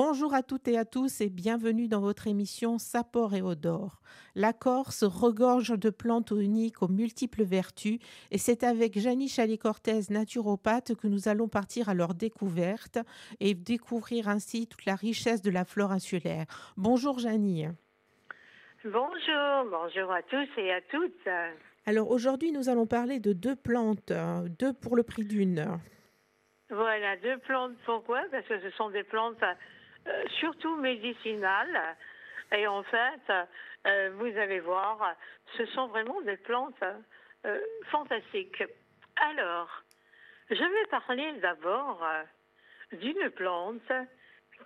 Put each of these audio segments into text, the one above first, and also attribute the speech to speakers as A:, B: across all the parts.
A: Bonjour à toutes et à tous et bienvenue dans votre émission Sapor et Odor. La Corse regorge de plantes uniques aux multiples vertus et c'est avec Janie Chalet-Cortez, naturopathe, que nous allons partir à leur découverte et découvrir ainsi toute la richesse de la flore insulaire. Bonjour Janie.
B: Bonjour, bonjour à tous et à toutes.
A: Alors aujourd'hui nous allons parler de deux plantes, deux pour le prix d'une.
B: Voilà, deux plantes. Pourquoi? Parce que ce sont des plantes surtout médicinales. Et en fait, euh, vous allez voir, ce sont vraiment des plantes euh, fantastiques. Alors, je vais parler d'abord d'une plante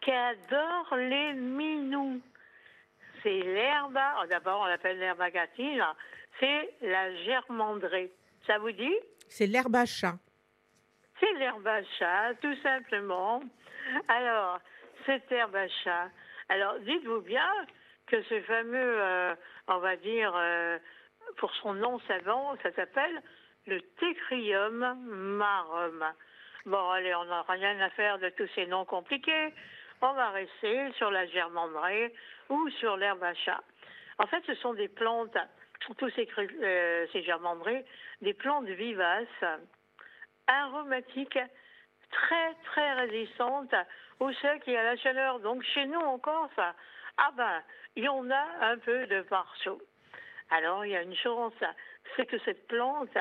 B: qui adore les minous. C'est l'herbe, oh, d'abord on l'appelle l'herbe agatine, c'est la germandrée. Ça vous dit?
A: C'est l'herbe à chat.
B: C'est l'herbe à chat, tout simplement. Alors, cette herbe à chat. Alors, dites-vous bien que ce fameux, euh, on va dire, euh, pour son nom savant, ça s'appelle le Tecrium marum. Bon, allez, on n'a rien à faire de tous ces noms compliqués. On va rester sur la germandrée ou sur l'herbe à chat. En fait, ce sont des plantes, tous ces, euh, ces des plantes vivaces, aromatiques, très, très résistantes au sec et à la chaleur. Donc chez nous en Corse, ah ben, il y en a un peu de partout. Alors il y a une chance, c'est que cette plante,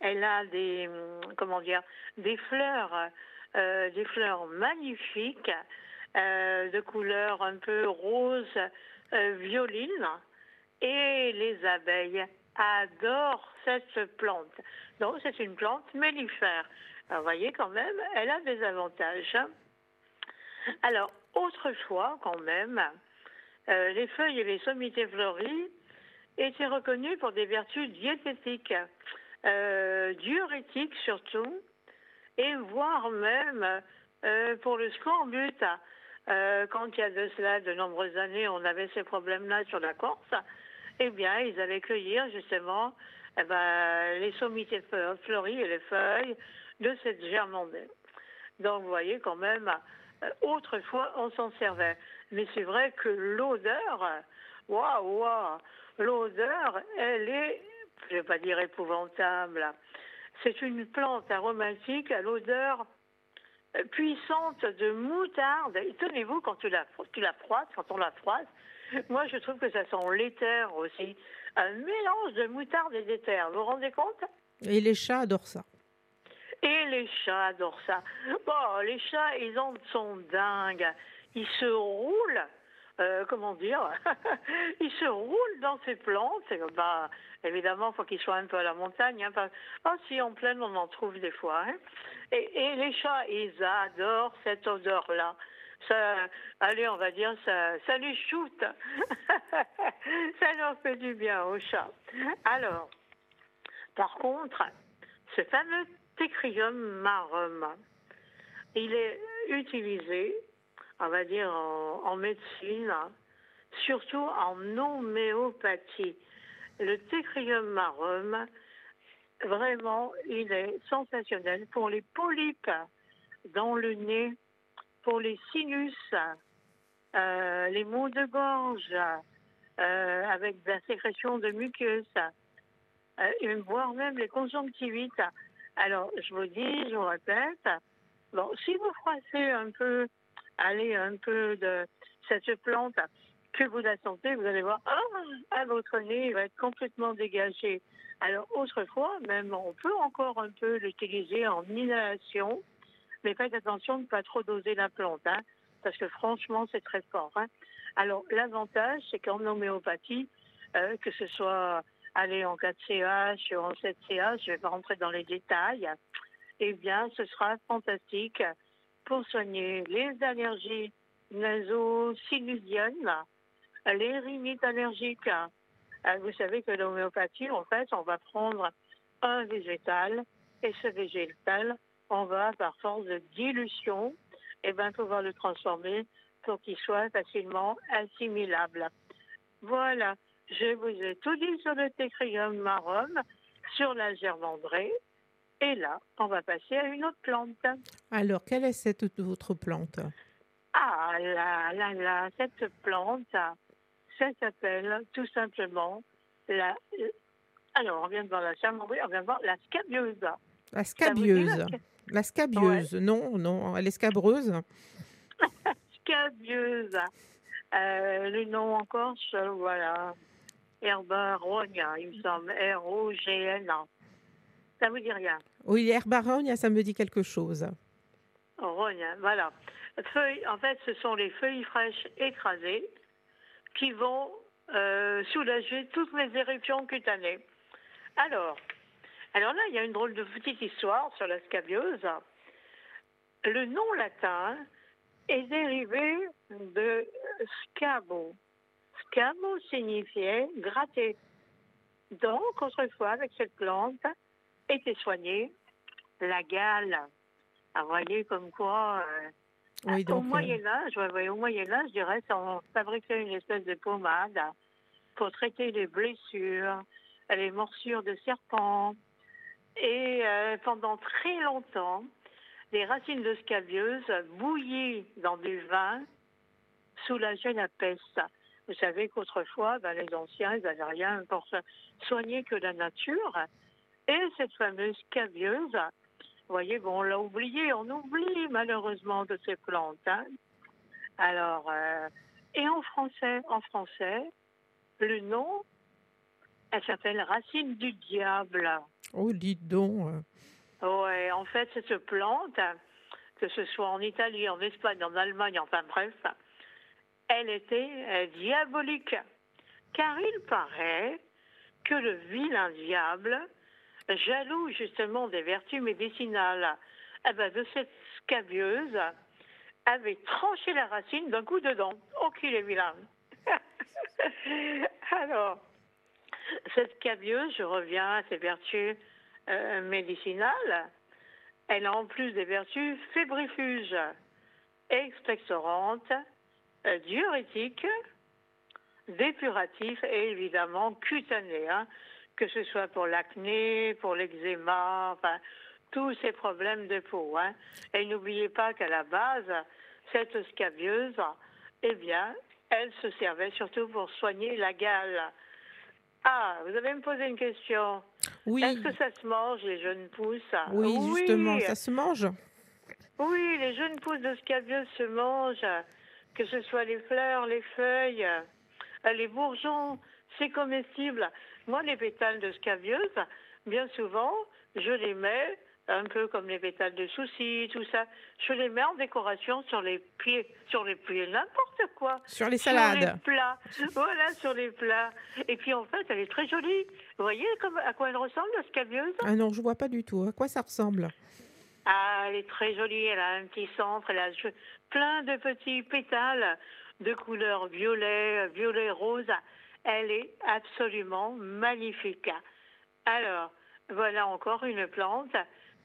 B: elle a des, comment dire, des fleurs, euh, des fleurs magnifiques, euh, de couleur un peu rose, euh, violine, et les abeilles adorent cette plante. Donc c'est une plante mellifère. Vous voyez quand même, elle a des avantages. Alors, autrefois, quand même, euh, les feuilles et les sommités fleuries étaient reconnues pour des vertus diététiques, euh, diurétiques surtout, et voire même euh, pour le scorbut. quand il y a de cela de nombreuses années, on avait ces problèmes-là sur la Corse, eh bien, ils allaient cueillir justement eh ben, les sommités fleuries et les feuilles de cette germandée. Donc, vous voyez quand même, euh, autrefois, on s'en servait. Mais c'est vrai que l'odeur, waouh, waouh, l'odeur, elle est, je ne vais pas dire épouvantable. C'est une plante aromatique à l'odeur euh, puissante de moutarde. Et tenez-vous, quand tu la, tu quand on la froisse, moi je trouve que ça sent l'éther aussi. Un mélange de moutarde et d'éther, vous vous rendez compte?
A: Et les chats adorent ça.
B: Et les chats adorent ça. Bon, les chats, ils en sont dingues. Ils se roulent, euh, comment dire, ils se roulent dans ces plantes. Bah, évidemment, il faut qu'ils soient un peu à la montagne. Hein, oh, si en pleine, on en trouve des fois. Hein. Et, les chats, ils adorent cette odeur-là. Ça, allez, on va dire, ça, ça les shoot. ça leur fait du bien aux chats. Alors, par contre, ce fameux Tecrium marum. Il est utilisé, on va dire, en, médecine, surtout en homéopathie. Le Tecrium marum, vraiment, il est sensationnel pour les polypes dans le nez, pour les sinus, euh, les maux de gorge, euh, avec la sécrétion de muqueuse, euh, voire même les conjonctivites. Alors, je vous dis, je vous répète, bon, si vous froissez un peu, allez, un peu de cette plante, que vous la sentez, vous allez voir, ah, à votre nez, va être complètement dégagé. Alors, autrefois, même, on peut encore un peu l'utiliser en inhalation, mais faites attention de ne pas trop doser la plante, hein, parce que franchement, c'est très fort. Hein. Alors, l'avantage, c'est qu'en homéopathie, euh, que ce soit aller en 4CH, en 7CH, je ne vais pas rentrer dans les détails, eh bien, ce sera fantastique pour soigner les allergies naso-sinusiennes, les rhinites allergiques. Euh, vous savez que l'homéopathie, en fait, on va prendre un végétal et ce végétal, on va, par force de dilution, eh ben, pouvoir le transformer pour qu'il soit facilement assimilable. Voilà. Je vous ai tout dit sur le Tecrium marum, sur la germandrée. Et là, on va passer à une autre plante.
A: Alors, quelle est cette autre plante
B: Ah là là là, cette plante, ça s'appelle tout simplement la. Alors, on vient de voir la chambre, on vient de voir la scabieuse.
A: La scabieuse. La scabieuse, non, non, elle est scabreuse.
B: scabieuse. Euh, le nom en corse, voilà. Herbaronia, il me semble. R-O-G-N-A. Ça vous dit rien?
A: Oui, herbaronia, ça me dit quelque chose.
B: Rogna, voilà. Feuilles, en fait, ce sont les feuilles fraîches écrasées qui vont euh, soulager toutes les éruptions cutanées. Alors, alors là, il y a une drôle de petite histoire sur la scabieuse. Le nom latin est dérivé de scabo. Scabo signifiait gratter. Donc, autrefois, avec cette plante, était soignée la gale. Vous voyez comme quoi, euh, au
A: euh,
B: Moyen Âge, au Moyen je dirais, on fabriquait une espèce de pommade pour traiter les blessures, les morsures de serpents. Et euh, pendant très longtemps, les racines de scabieuse bouillies dans du vin soulageaient la peste. Vous savez qu'autrefois, ben, les anciens, ils n'avaient rien pour soigner que la nature. Et cette fameuse scabieuse, vous voyez, bon, on l'a oublié, on oublie malheureusement de ces plantes. Hein. Alors, euh, et en français, en français, le nom, elle s'appelle racine du diable.
A: Oh, dites donc.
B: Ouais, en fait, cette plante, que ce soit en Italie, en Espagne, en Allemagne, enfin bref, elle était euh, diabolique. Car il paraît que le vilain diable jaloux justement des vertus médicinales eh ben, de cette scabieuse, avait tranché la racine d'un coup de dent. Oh, qu'il est vilain Alors, cette scabieuse, je reviens à ses vertus euh, médicinales, elle a en plus des vertus fébrifuges, expectorantes, euh, diurétiques, dépuratifs et évidemment cutanées. Hein que ce soit pour l'acné, pour l'eczéma, enfin, tous ces problèmes de peau. Hein. Et n'oubliez pas qu'à la base, cette scabieuse, eh bien, elle se servait surtout pour soigner la gale. Ah, vous avez me posé une question.
A: Oui.
B: Est-ce que ça se mange, les jeunes pousses?
A: Oui, justement, ça se mange.
B: Oui, les jeunes pousses de scabieuse se mangent, que ce soit les fleurs, les feuilles, euh, les bourgeons, c'est comestible. Moi, les pétales de scabieuse, bien souvent, je les mets un peu comme les pétales de soucis, tout ça. Je les mets en décoration sur les pieds, sur les pieds, n'importe quoi.
A: Sur les salades.
B: Sur les plats. voilà, sur les plats. Et puis en fait, elle est très jolie. Vous voyez comme, à quoi elle ressemble, la scabieuse
A: Ah non, je vois pas du tout. À quoi ça ressemble?
B: Ah, elle est très jolie. Elle a un petit centre. Elle a plein de petits pétales de couleur violet, violet rose. Elle est absolument magnifique. Alors, voilà encore une plante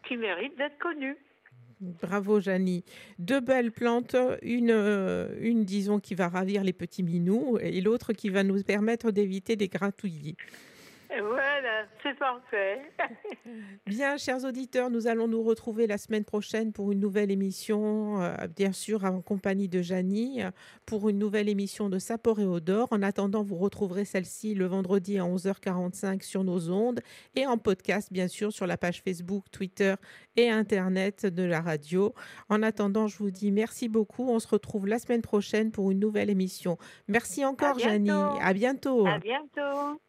B: qui mérite d'être connue.
A: Bravo Janie. Deux belles plantes, une, euh, une disons qui va ravir les petits minous et l'autre qui va nous permettre d'éviter des gratouillis.
B: Voilà, c'est parfait.
A: Bien, chers auditeurs, nous allons nous retrouver la semaine prochaine pour une nouvelle émission, euh, bien sûr en compagnie de Janie, pour une nouvelle émission de Sapor et Odor. En attendant, vous retrouverez celle-ci le vendredi à 11h45 sur nos ondes et en podcast, bien sûr, sur la page Facebook, Twitter et Internet de la radio. En attendant, je vous dis merci beaucoup. On se retrouve la semaine prochaine pour une nouvelle émission. Merci encore, Janie. À bientôt.
B: À bientôt.